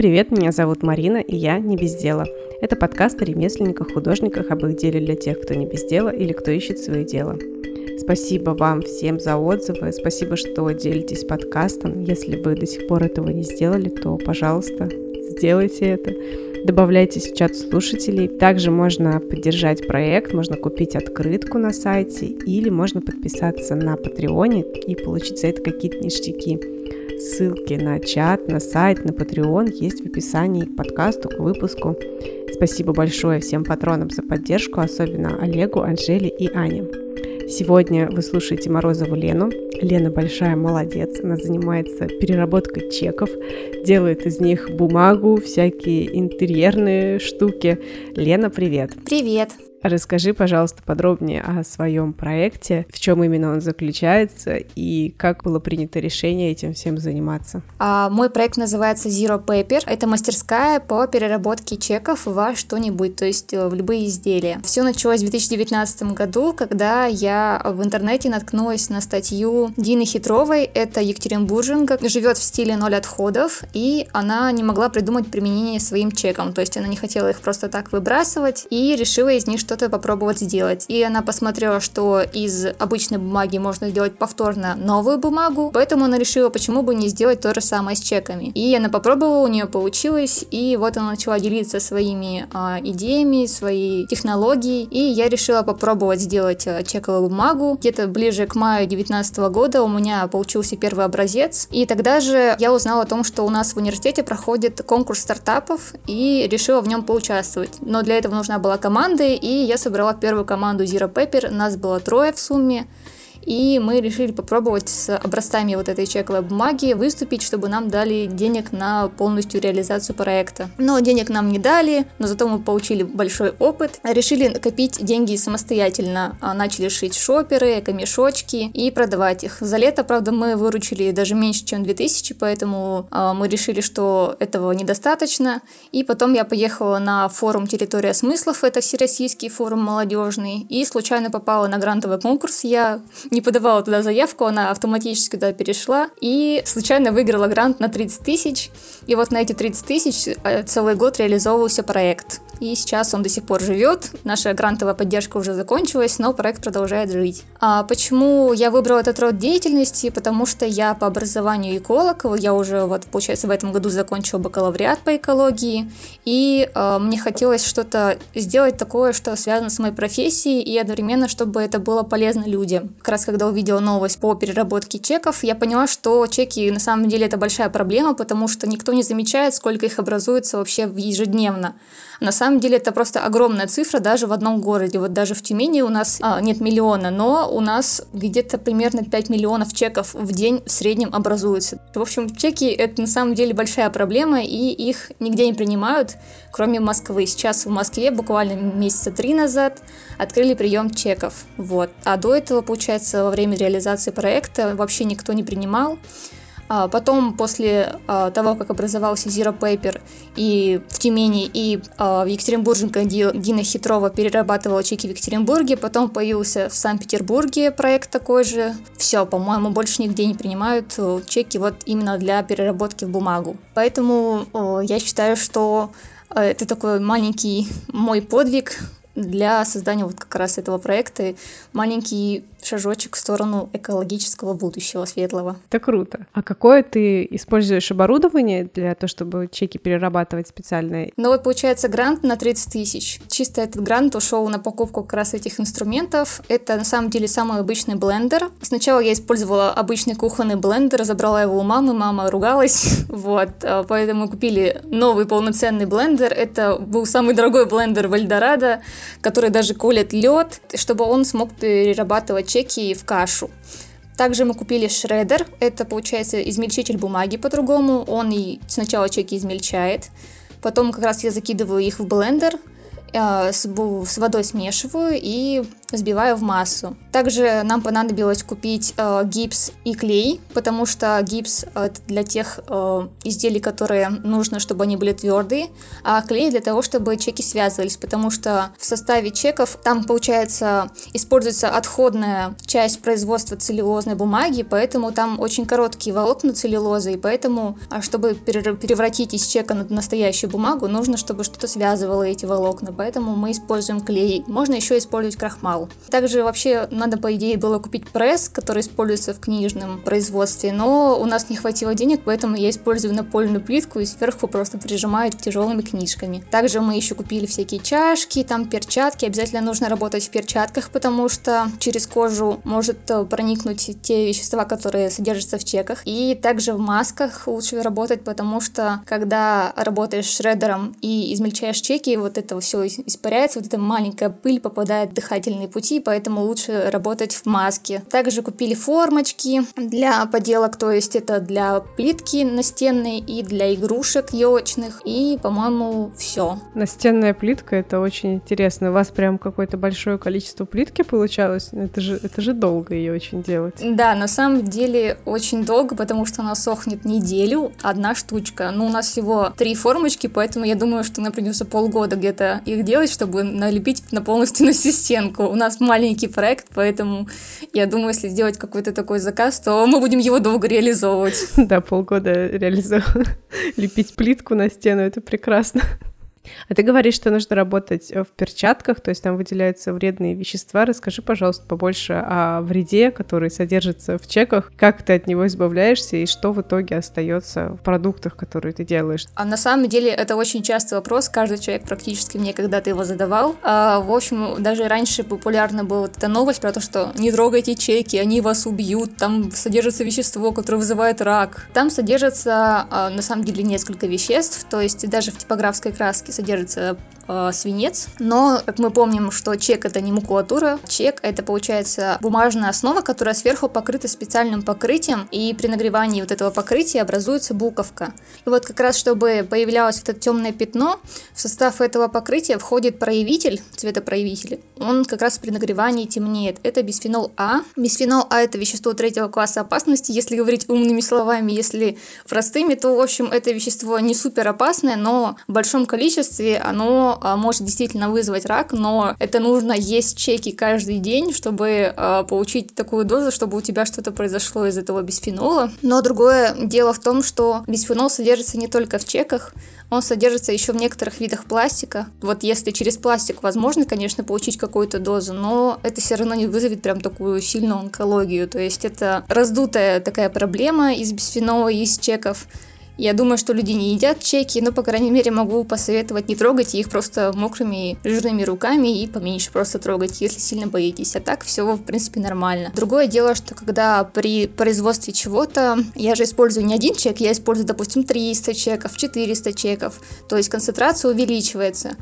привет, меня зовут Марина, и я не без дела. Это подкаст о ремесленниках, художниках, об их деле для тех, кто не без дела или кто ищет свое дело. Спасибо вам всем за отзывы, спасибо, что делитесь подкастом. Если вы до сих пор этого не сделали, то, пожалуйста, сделайте это. Добавляйтесь в чат слушателей. Также можно поддержать проект, можно купить открытку на сайте или можно подписаться на Патреоне и получить за это какие-то ништяки. Ссылки на чат, на сайт, на Patreon есть в описании к подкасту, к выпуску. Спасибо большое всем патронам за поддержку, особенно Олегу, Анжеле и Ане. Сегодня вы слушаете Морозову Лену. Лена большая молодец. Она занимается переработкой чеков, делает из них бумагу, всякие интерьерные штуки. Лена, привет. Привет. Расскажи, пожалуйста, подробнее о своем проекте, в чем именно он заключается и как было принято решение этим всем заниматься. А, мой проект называется Zero Paper. Это мастерская по переработке чеков во что-нибудь, то есть э, в любые изделия. Все началось в 2019 году, когда я в интернете наткнулась на статью Дины Хитровой. Это Екатеринбурженка, живет в стиле ноль отходов, и она не могла придумать применение своим чекам, то есть она не хотела их просто так выбрасывать и решила из них что-то попробовать сделать. И она посмотрела, что из обычной бумаги можно сделать повторно новую бумагу, поэтому она решила, почему бы не сделать то же самое с чеками. И она попробовала, у нее получилось, и вот она начала делиться своими а, идеями, своей технологией, и я решила попробовать сделать а, чековую бумагу. Где-то ближе к маю 2019 года у меня получился первый образец, и тогда же я узнала о том, что у нас в университете проходит конкурс стартапов, и решила в нем поучаствовать. Но для этого нужна была команда, и я собрала первую команду Zero Paper, нас было трое в сумме, и мы решили попробовать с образцами вот этой чековой бумаги выступить, чтобы нам дали денег на полностью реализацию проекта. Но денег нам не дали, но зато мы получили большой опыт. Решили накопить деньги самостоятельно. А, начали шить шоперы, эко-мешочки и продавать их. За лето, правда, мы выручили даже меньше, чем 2000, поэтому а, мы решили, что этого недостаточно. И потом я поехала на форум «Территория смыслов», это всероссийский форум молодежный, и случайно попала на грантовый конкурс. Я не подавала туда заявку, она автоматически туда перешла и случайно выиграла грант на 30 тысяч. И вот на эти 30 тысяч э, целый год реализовывался проект и сейчас он до сих пор живет. Наша грантовая поддержка уже закончилась, но проект продолжает жить. А почему я выбрала этот род деятельности? Потому что я по образованию эколог, я уже вот, получается, в этом году закончила бакалавриат по экологии, и э, мне хотелось что-то сделать такое, что связано с моей профессией, и одновременно, чтобы это было полезно людям. Как раз когда увидела новость по переработке чеков, я поняла, что чеки на самом деле это большая проблема, потому что никто не замечает, сколько их образуется вообще ежедневно. На самом деле это просто огромная цифра даже в одном городе. Вот даже в Тюмени у нас а, нет миллиона, но у нас где-то примерно 5 миллионов чеков в день в среднем образуется. В общем, чеки это на самом деле большая проблема, и их нигде не принимают, кроме Москвы. Сейчас в Москве буквально месяца три назад открыли прием чеков. Вот. А до этого, получается, во время реализации проекта вообще никто не принимал. А потом, после а, того, как образовался Zero Paper и в Тюмени, и а, в Екатеринбурженко Дина Хитрова перерабатывала чеки в Екатеринбурге, потом появился в Санкт-Петербурге проект такой же. Все, по-моему, больше нигде не принимают э, чеки вот именно для переработки в бумагу. Поэтому я считаю, что э, это такой маленький мой подвиг для создания вот как раз этого проекта маленький шажочек в сторону экологического будущего светлого. Это круто. А какое ты используешь оборудование для того, чтобы чеки перерабатывать специальные? Ну вот получается грант на 30 тысяч. Чисто этот грант ушел на покупку как раз этих инструментов. Это на самом деле самый обычный блендер. Сначала я использовала обычный кухонный блендер, забрала его у мамы, мама ругалась, вот, а поэтому купили новый полноценный блендер. Это был самый дорогой блендер в Эльдорадо, который даже колет лед, чтобы он смог перерабатывать чеки в кашу. Также мы купили шредер, это получается измельчитель бумаги по-другому, он и сначала чеки измельчает, потом как раз я закидываю их в блендер, э, с, с водой смешиваю и взбиваю в массу. Также нам понадобилось купить э, гипс и клей, потому что гипс э, для тех э, изделий, которые нужно, чтобы они были твердые, а клей для того, чтобы чеки связывались, потому что в составе чеков там, получается, используется отходная часть производства целлюлозной бумаги, поэтому там очень короткие волокна целлюлозы, и поэтому, а, чтобы превратить из чека на настоящую бумагу, нужно, чтобы что-то связывало эти волокна, поэтому мы используем клей. Можно еще использовать крахмал. Также вообще надо, по идее, было купить пресс, который используется в книжном производстве, но у нас не хватило денег, поэтому я использую напольную плитку и сверху просто прижимаю тяжелыми книжками. Также мы еще купили всякие чашки, там перчатки. Обязательно нужно работать в перчатках, потому что через кожу может э, проникнуть те вещества, которые содержатся в чеках. И также в масках лучше работать, потому что когда работаешь шредером и измельчаешь чеки, вот это все испаряется, вот эта маленькая пыль попадает в дыхательные пути, поэтому лучше работать в маске. Также купили формочки для поделок, то есть это для плитки настенной и для игрушек елочных. И, по-моему, все. Настенная плитка это очень интересно. У вас прям какое-то большое количество плитки получалось. Это же, это же долго ее очень делать. Да, на самом деле очень долго, потому что она сохнет неделю, одна штучка. Ну, у нас всего три формочки, поэтому я думаю, что нам придется полгода где-то их делать, чтобы налепить на полностью на стенку. Нас маленький проект, поэтому я думаю, если сделать какой-то такой заказ, то мы будем его долго реализовывать. Да, полгода реализовывать. Лепить плитку на стену, это прекрасно. А ты говоришь, что нужно работать э, в перчатках, то есть там выделяются вредные вещества. Расскажи, пожалуйста, побольше о вреде, который содержится в чеках, как ты от него избавляешься и что в итоге остается в продуктах, которые ты делаешь. А на самом деле это очень частый вопрос, каждый человек практически мне когда-то его задавал. А, в общем, даже раньше популярна была эта новость про то, что не трогайте чеки, они вас убьют, там содержится вещество, которое вызывает рак. Там содержится а, на самом деле несколько веществ, то есть даже в типографской краске содержится э, свинец. Но, как мы помним, что чек это не макулатура. Чек это получается бумажная основа, которая сверху покрыта специальным покрытием, и при нагревании вот этого покрытия образуется буковка. И вот как раз, чтобы появлялось вот это темное пятно, в состав этого покрытия входит проявитель, цветопроявитель. Он как раз при нагревании темнеет. Это бисфенол А. Бисфенол А это вещество третьего класса опасности, если говорить умными словами, если простыми, то, в общем, это вещество не супер опасное, но в большом количестве оно может действительно вызвать рак, но это нужно есть чеки каждый день, чтобы а, получить такую дозу, чтобы у тебя что-то произошло из этого бисфенола. Но другое дело в том, что бисфенол содержится не только в чеках, он содержится еще в некоторых видах пластика. Вот если через пластик возможно, конечно, получить какую-то дозу, но это все равно не вызовет прям такую сильную онкологию. То есть это раздутая такая проблема из бисфенола из чеков. Я думаю, что люди не едят чеки, но, по крайней мере, могу посоветовать не трогать их просто мокрыми жирными руками и поменьше просто трогать, если сильно боитесь. А так все, в принципе, нормально. Другое дело, что когда при производстве чего-то, я же использую не один чек, я использую, допустим, 300 чеков, 400 чеков, то есть концентрация увеличивается.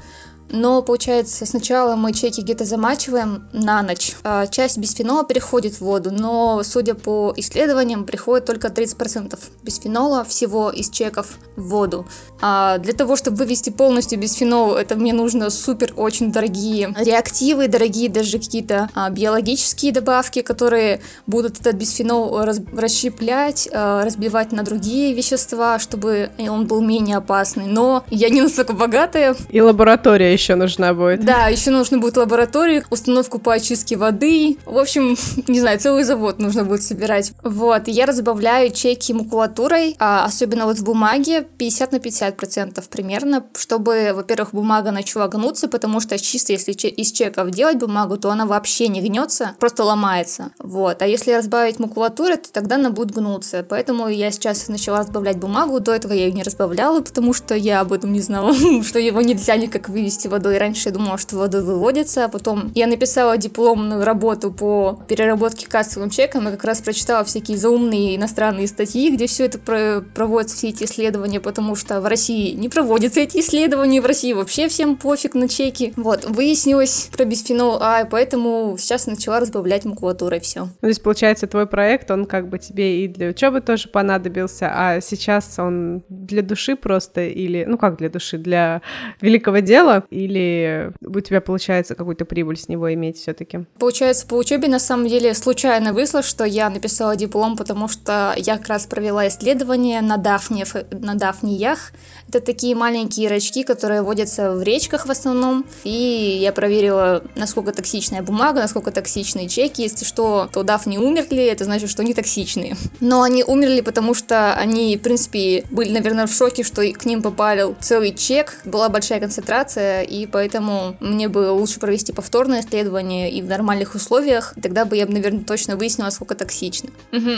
Но получается, сначала мы чеки где-то замачиваем на ночь. А часть бисфенола переходит в воду, но, судя по исследованиям, приходит только 30% бисфенола всего из чеков в воду. А для того, чтобы вывести полностью бисфенол, это мне нужно супер очень дорогие реактивы, дорогие даже какие-то а, биологические добавки, которые будут этот бисфенол раз, расщеплять, а, разбивать на другие вещества, чтобы он был менее опасный. Но я не настолько богатая. И лаборатория еще нужна будет. Да, еще нужно будет лабораторию, установку по очистке воды. В общем, не знаю, целый завод нужно будет собирать. Вот, я разбавляю чеки макулатурой, а, особенно вот в бумаге, 50 на 50 процентов примерно, чтобы, во-первых, бумага начала гнуться, потому что чисто если из чеков делать бумагу, то она вообще не гнется, просто ломается. Вот, а если разбавить макулатуру, то тогда она будет гнуться. Поэтому я сейчас начала разбавлять бумагу, до этого я ее не разбавляла, потому что я об этом не знала, что его нельзя никак вывести водой. Раньше я думала, что водой выводится, а потом я написала дипломную работу по переработке кассовым чеком и как раз прочитала всякие заумные иностранные статьи, где все это про проводится, все эти исследования, потому что в России не проводятся эти исследования, в России вообще всем пофиг на чеки. Вот, выяснилось про бисфенол А, поэтому сейчас начала разбавлять макулатурой все. Ну, то есть, получается, твой проект, он как бы тебе и для учебы тоже понадобился, а сейчас он для души просто или, ну как для души, для великого дела, или у тебя получается какую-то прибыль с него иметь все таки Получается, по учебе на самом деле случайно вышло, что я написала диплом, потому что я как раз провела исследование на, дафне, на дафниях. Это такие маленькие рачки, которые водятся в речках в основном. И я проверила, насколько токсичная бумага, насколько токсичные чеки. Если что, то дафни умерли, это значит, что они токсичные. Но они умерли, потому что они, в принципе, были, наверное, в шоке, что к ним попали целый чек, была большая концентрация, и поэтому мне было лучше провести повторное исследование и в нормальных условиях, тогда бы я, наверное, точно выяснила, сколько токсично.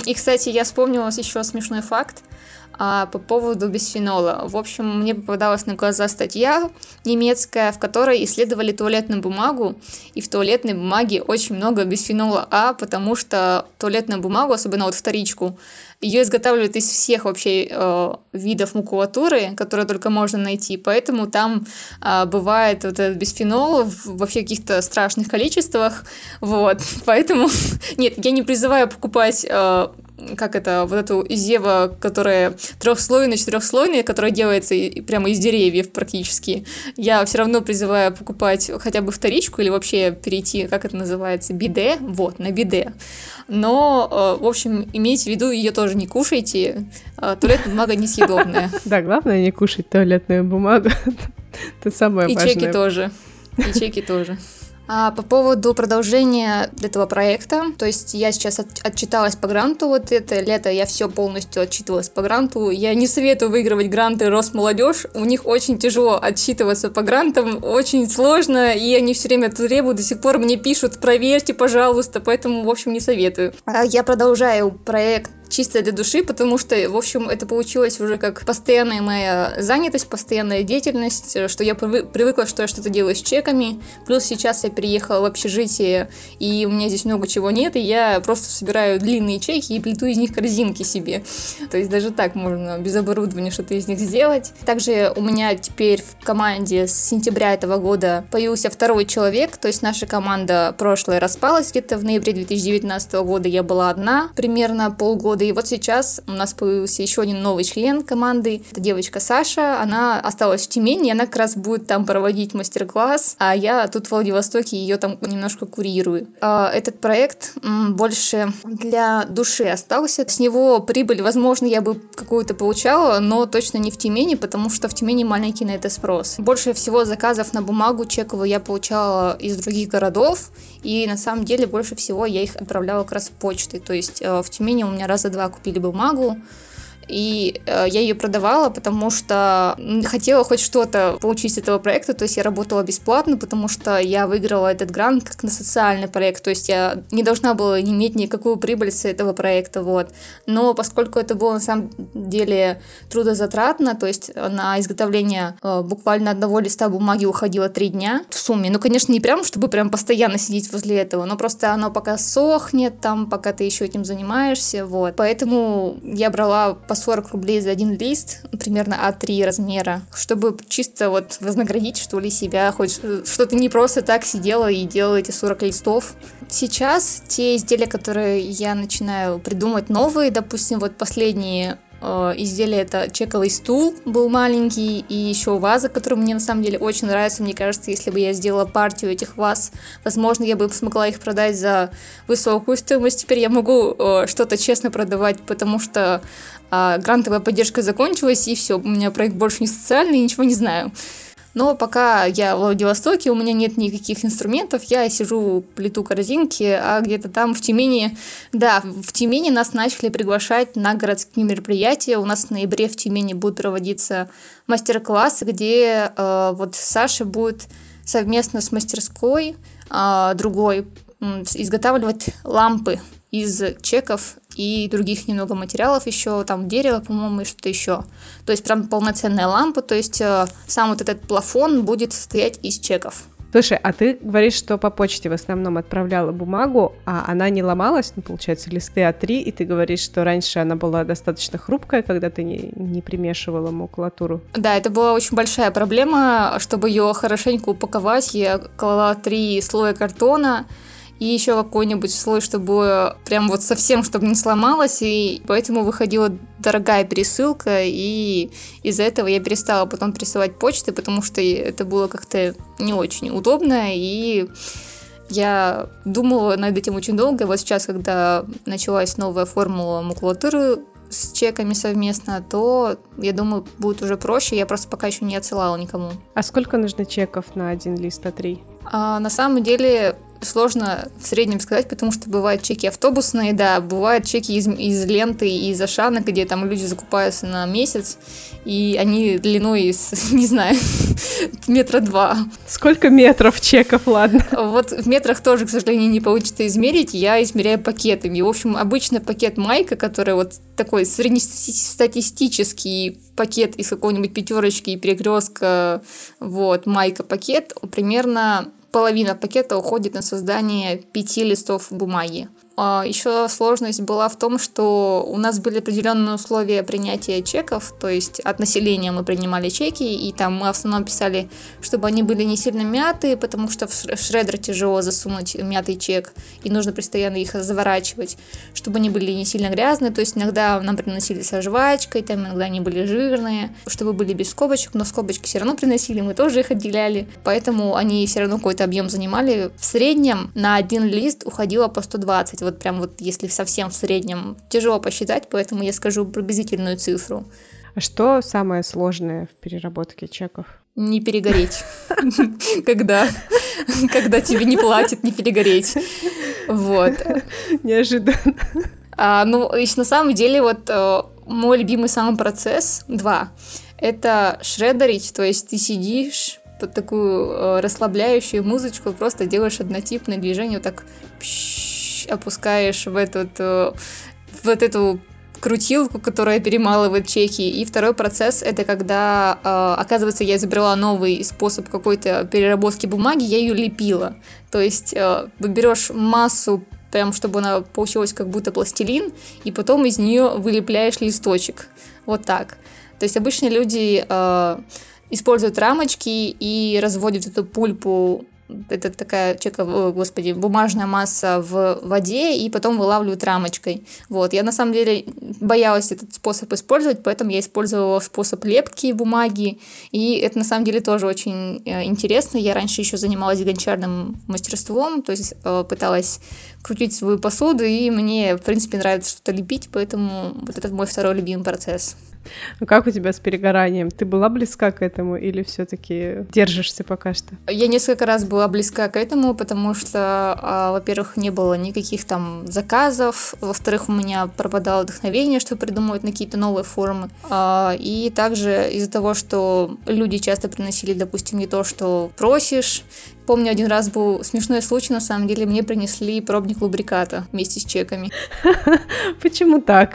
И, кстати, я вспомнила еще смешной факт а, по поводу бисфенола. В общем, мне попадалась на глаза статья немецкая, в которой исследовали туалетную бумагу, и в туалетной бумаге очень много бисфенола А, потому что туалетную бумагу, особенно вот вторичку, ее изготавливают из всех вообще э, видов макулатуры, которые только можно найти, поэтому там э, бывает вот этот бисфенол в вообще каких-то страшных количествах, вот, поэтому, нет, я не призываю покупать э, как это, вот эту зева, которая трехслойная, четырехслойная, которая делается прямо из деревьев практически. Я все равно призываю покупать хотя бы вторичку или вообще перейти, как это называется, биде, вот, на биде. Но, э, в общем, имейте в виду, ее тоже не кушайте. Э, туалетная бумага несъедобная. Да, главное не кушать туалетную бумагу. Это самое важное. И чеки тоже. И чеки тоже. А по поводу продолжения этого проекта, то есть я сейчас от, отчиталась по гранту, вот это лето я все полностью отчитывалась по гранту. Я не советую выигрывать гранты Росмолодежь, у них очень тяжело отчитываться по грантам, очень сложно, и они все время требуют, до сих пор мне пишут, проверьте, пожалуйста, поэтому, в общем, не советую. А я продолжаю проект чисто для души, потому что, в общем, это получилось уже как постоянная моя занятость, постоянная деятельность, что я привыкла, что я что-то делаю с чеками, плюс сейчас я переехала в общежитие, и у меня здесь много чего нет, и я просто собираю длинные чеки и плету из них корзинки себе. То есть даже так можно без оборудования что-то из них сделать. Также у меня теперь в команде с сентября этого года появился второй человек, то есть наша команда прошлая распалась где-то в ноябре 2019 года, я была одна примерно полгода года. И вот сейчас у нас появился еще один новый член команды. Это девочка Саша. Она осталась в Тюмени, и она как раз будет там проводить мастер-класс, а я тут в Владивостоке ее там немножко курирую. А, этот проект больше для души остался. С него прибыль, возможно, я бы какую-то получала, но точно не в Тюмени, потому что в Тюмени маленький на это спрос. Больше всего заказов на бумагу чековую я получала из других городов, и на самом деле больше всего я их отправляла как раз почтой. То есть э, в Тюмени у меня раза два купили бумагу, и э, я ее продавала, потому что хотела хоть что-то получить с этого проекта, то есть я работала бесплатно, потому что я выиграла этот грант как на социальный проект, то есть я не должна была иметь никакую прибыль с этого проекта, вот. Но поскольку это было на самом деле трудозатратно, то есть на изготовление э, буквально одного листа бумаги уходило три дня в сумме, ну, конечно, не прям, чтобы прям постоянно сидеть возле этого, но просто оно пока сохнет, там, пока ты еще этим занимаешься, вот. Поэтому я брала по 40 рублей за один лист, примерно А3 размера, чтобы чисто вот вознаградить, что ли, себя, хоть что ты не просто так сидела и делала эти 40 листов. Сейчас те изделия, которые я начинаю придумать новые, допустим, вот последние э, изделие это чековый стул был маленький и еще ваза, которая мне на самом деле очень нравится. Мне кажется, если бы я сделала партию этих ваз, возможно, я бы смогла их продать за высокую стоимость. Теперь я могу э, что-то честно продавать, потому что а грантовая поддержка закончилась, и все, у меня проект больше не социальный, ничего не знаю. Но пока я в Владивостоке, у меня нет никаких инструментов, я сижу, плету корзинки, а где-то там в Тюмени, да, в Тюмени нас начали приглашать на городские мероприятия. У нас в ноябре в Тюмени будут проводиться мастер-классы, где э, вот Саша будет совместно с мастерской э, другой изготавливать лампы из чеков и других немного материалов еще, там дерево, по-моему, и что-то еще. То есть прям полноценная лампа, то есть э, сам вот этот плафон будет состоять из чеков. Слушай, а ты говоришь, что по почте в основном отправляла бумагу, а она не ломалась, ну, получается, листы А3, и ты говоришь, что раньше она была достаточно хрупкая, когда ты не, не примешивала макулатуру. Да, это была очень большая проблема, чтобы ее хорошенько упаковать, я клала три слоя картона, и еще какой-нибудь слой, чтобы прям вот совсем, чтобы не сломалось, и поэтому выходило дорогая пересылка, и из-за этого я перестала потом присылать почты, потому что это было как-то не очень удобно, и я думала над этим очень долго. Вот сейчас, когда началась новая формула макулатуры с чеками совместно, то, я думаю, будет уже проще. Я просто пока еще не отсылала никому. А сколько нужно чеков на один лист А3? А, на самом деле сложно в среднем сказать, потому что бывают чеки автобусные, да, бывают чеки из, из ленты и из Ашана, где там люди закупаются на месяц, и они длиной из, не знаю, метра два. Сколько метров чеков, ладно? Вот в метрах тоже, к сожалению, не получится измерить, я измеряю пакетами. В общем, обычно пакет майка, который вот такой среднестатистический пакет из какой-нибудь пятерочки и перекрестка, вот, майка пакет, примерно половина пакета уходит на создание пяти листов бумаги. А, Еще сложность была в том, что у нас были определенные условия принятия чеков, то есть от населения мы принимали чеки, и там мы в основном писали, чтобы они были не сильно мятые, потому что в шредер тяжело засунуть мятый чек, и нужно постоянно их заворачивать, чтобы они были не сильно грязные, то есть иногда нам приносили со жвачкой, там иногда они были жирные, чтобы были без скобочек, но скобочки все равно приносили, мы тоже их отделяли, поэтому они все равно какой-то объем занимали. В среднем на один лист уходило по 120, вот прям вот если совсем в среднем тяжело посчитать, поэтому я скажу приблизительную цифру. А что самое сложное в переработке чеков? Не перегореть. Когда, когда тебе не платят, не перегореть. Вот. Неожиданно. А, ну, на самом деле, вот э, мой любимый самый процесс, два, это шредерить, то есть ты сидишь, под такую э, расслабляющую музычку, просто делаешь однотипное движение, вот так опускаешь в этот, э, вот эту крутилку, которая перемалывает чеки. И второй процесс это когда, э, оказывается, я изобрела новый способ какой-то переработки бумаги, я ее лепила. То есть э, берешь массу прям чтобы она получилась как будто пластилин, и потом из нее вылепляешь листочек. Вот так. То есть обычно люди э, используют рамочки и разводят эту пульпу это такая, чека, господи, бумажная масса в воде, и потом вылавливают рамочкой. Вот, я на самом деле боялась этот способ использовать, поэтому я использовала способ лепки бумаги, и это на самом деле тоже очень э, интересно. Я раньше еще занималась гончарным мастерством, то есть э, пыталась крутить свою посуду, и мне, в принципе, нравится что-то лепить, поэтому вот этот мой второй любимый процесс. Ну как у тебя с перегоранием? Ты была близка к этому или все-таки держишься пока что? Я несколько раз была близка к этому, потому что, а, во-первых, не было никаких там заказов, во-вторых, у меня пропадало вдохновение, чтобы придумывать на какие-то новые формы, а, и также из-за того, что люди часто приносили, допустим, не то, что просишь, Помню, один раз был смешной случай, на самом деле, мне принесли пробник лубриката вместе с чеками. Почему так?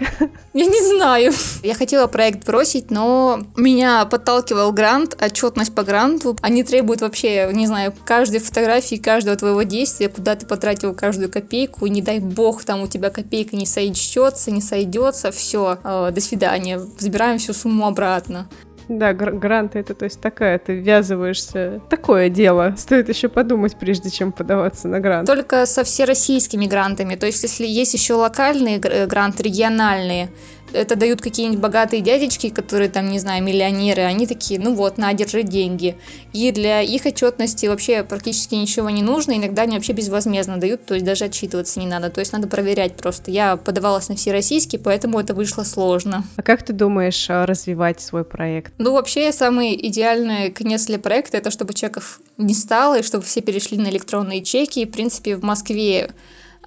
Я не знаю. Я хотела проект бросить, но меня подталкивал грант, отчетность по гранту. Они требуют вообще, не знаю, каждой фотографии, каждого твоего действия, куда ты потратил каждую копейку, не дай бог, там у тебя копейка не сойдется, не сойдется, все, э, до свидания, забираем всю сумму обратно. Да, гр- гранты это, то есть такая, ты ввязываешься. Такое дело. Стоит еще подумать, прежде чем подаваться на грант. Только со всероссийскими грантами. То есть, если есть еще локальные гранты, региональные, это дают какие-нибудь богатые дядечки, которые там, не знаю, миллионеры, они такие, ну вот, на, держи деньги. И для их отчетности вообще практически ничего не нужно, иногда они вообще безвозмездно дают, то есть даже отчитываться не надо, то есть надо проверять просто. Я подавалась на всероссийский, поэтому это вышло сложно. А как ты думаешь а, развивать свой проект? Ну, вообще, самый идеальный конец для проекта это чтобы чеков не стало, и чтобы все перешли на электронные чеки. И, в принципе, в Москве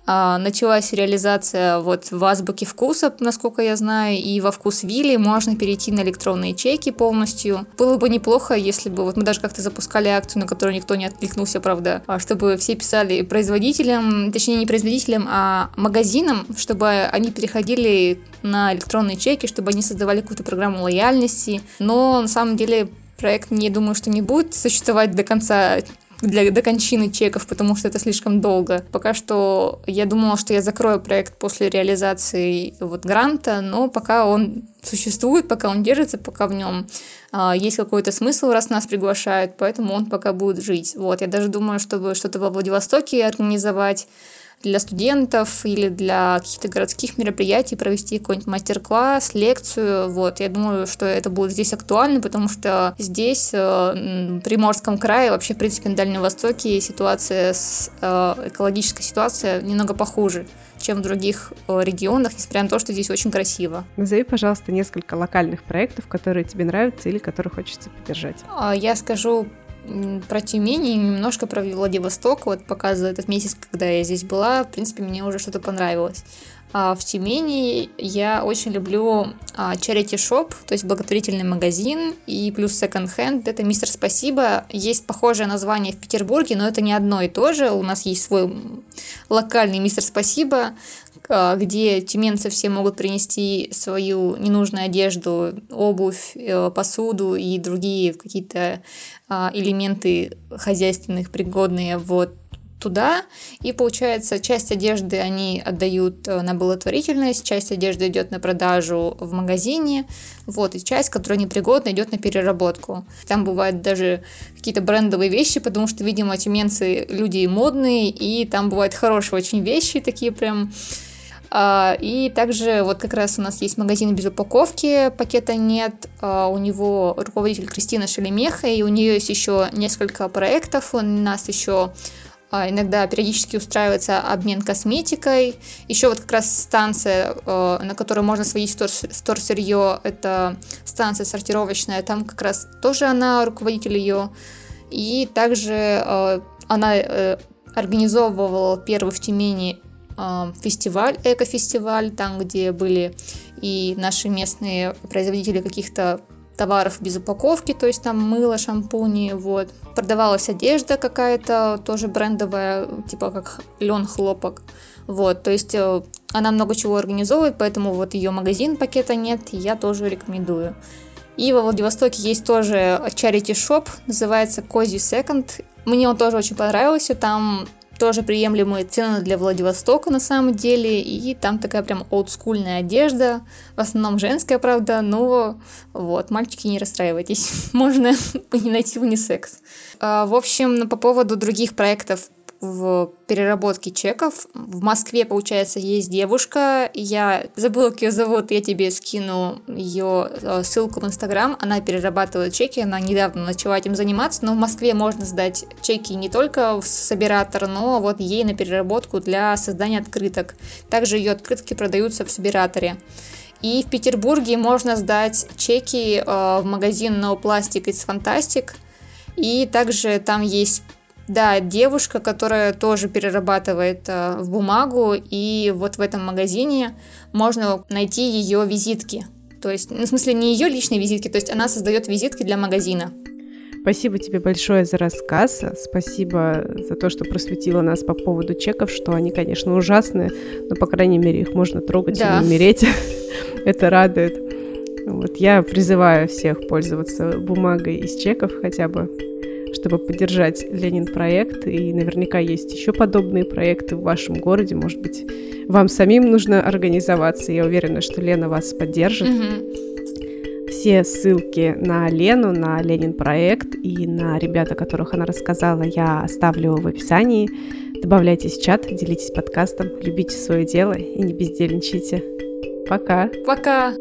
началась реализация вот в азбуке вкуса, насколько я знаю, и во вкус Вилли можно перейти на электронные чеки полностью. Было бы неплохо, если бы, вот мы даже как-то запускали акцию, на которую никто не откликнулся, правда, а чтобы все писали производителям, точнее не производителям, а магазинам, чтобы они переходили на электронные чеки, чтобы они создавали какую-то программу лояльности. Но на самом деле проект, не думаю, что не будет существовать до конца для до кончины чеков, потому что это слишком долго. Пока что я думала, что я закрою проект после реализации вот гранта, но пока он существует, пока он держится, пока в нем а, есть какой-то смысл, раз нас приглашают, поэтому он пока будет жить. Вот, я даже думаю, чтобы что-то во Владивостоке организовать, для студентов или для каких-то городских мероприятий провести какой-нибудь мастер-класс, лекцию. Вот, я думаю, что это будет здесь актуально, потому что здесь, э, в Приморском крае, вообще, в принципе, на Дальнем Востоке ситуация с э, экологическая ситуация немного похуже чем в других э, регионах, несмотря на то, что здесь очень красиво. Назови, пожалуйста, несколько локальных проектов, которые тебе нравятся или которые хочется поддержать. А, я скажу про Тюмень и немножко про Владивосток. Вот пока этот месяц, когда я здесь была, в принципе, мне уже что-то понравилось. А в Тюмени я очень люблю а, charity shop, то есть благотворительный магазин, и плюс second hand, это мистер Спасибо. Есть похожее название в Петербурге, но это не одно и то же. У нас есть свой локальный мистер Спасибо, где тюменцы все могут принести свою ненужную одежду, обувь, э, посуду и другие какие-то а, элементы хозяйственных пригодные вот туда, и получается, часть одежды они отдают э, на благотворительность, часть одежды идет на продажу в магазине, вот, и часть, которая непригодна, идет на переработку. Там бывают даже какие-то брендовые вещи, потому что, видимо, тюменцы люди модные, и там бывают хорошие очень вещи, такие прям а, и также вот как раз у нас есть магазин без упаковки, пакета нет. А, у него руководитель Кристина Шелемеха, и у нее есть еще несколько проектов. У нас еще а, иногда периодически устраивается обмен косметикой. Еще вот как раз станция, а, на которой можно сводить вторсырье, это станция сортировочная, там как раз тоже она руководитель ее. И также а, она э, организовывала первый в Тюмени фестиваль, эко-фестиваль, там, где были и наши местные производители каких-то товаров без упаковки, то есть там мыло, шампуни, вот. Продавалась одежда какая-то, тоже брендовая, типа как лен хлопок. Вот, то есть э, она много чего организовывает, поэтому вот ее магазин пакета нет, я тоже рекомендую. И во Владивостоке есть тоже charity shop, называется Cozy Second. Мне он тоже очень понравился, там тоже приемлемые цены для Владивостока на самом деле, и там такая прям олдскульная одежда, в основном женская, правда, но вот, мальчики, не расстраивайтесь, можно не найти унисекс. А, в общем, по поводу других проектов в переработке чеков. В Москве, получается, есть девушка. Я забыла, как ее зовут, я тебе скину ее э, ссылку в Инстаграм. Она перерабатывает чеки, она недавно начала этим заниматься, но в Москве можно сдать чеки не только в собиратор, но вот ей на переработку для создания открыток. Также ее открытки продаются в собираторе. И в Петербурге можно сдать чеки э, в магазин No Plastic из Fantastic. И также там есть да, девушка, которая тоже перерабатывает э, в бумагу, и вот в этом магазине можно найти ее визитки. То есть, ну, в смысле, не ее личные визитки, то есть она создает визитки для магазина. Спасибо тебе большое за рассказ. Спасибо за то, что просветила нас по поводу чеков, что они, конечно, ужасные, но, по крайней мере, их можно трогать да. и не умереть. Это радует. Вот я призываю всех пользоваться бумагой из чеков хотя бы чтобы поддержать Ленин проект. И наверняка есть еще подобные проекты в вашем городе. Может быть, вам самим нужно организоваться. Я уверена, что Лена вас поддержит. Mm-hmm. Все ссылки на Лену, на Ленин проект и на ребят, о которых она рассказала, я оставлю в описании. Добавляйтесь в чат, делитесь подкастом, любите свое дело и не бездельничайте. Пока. Пока.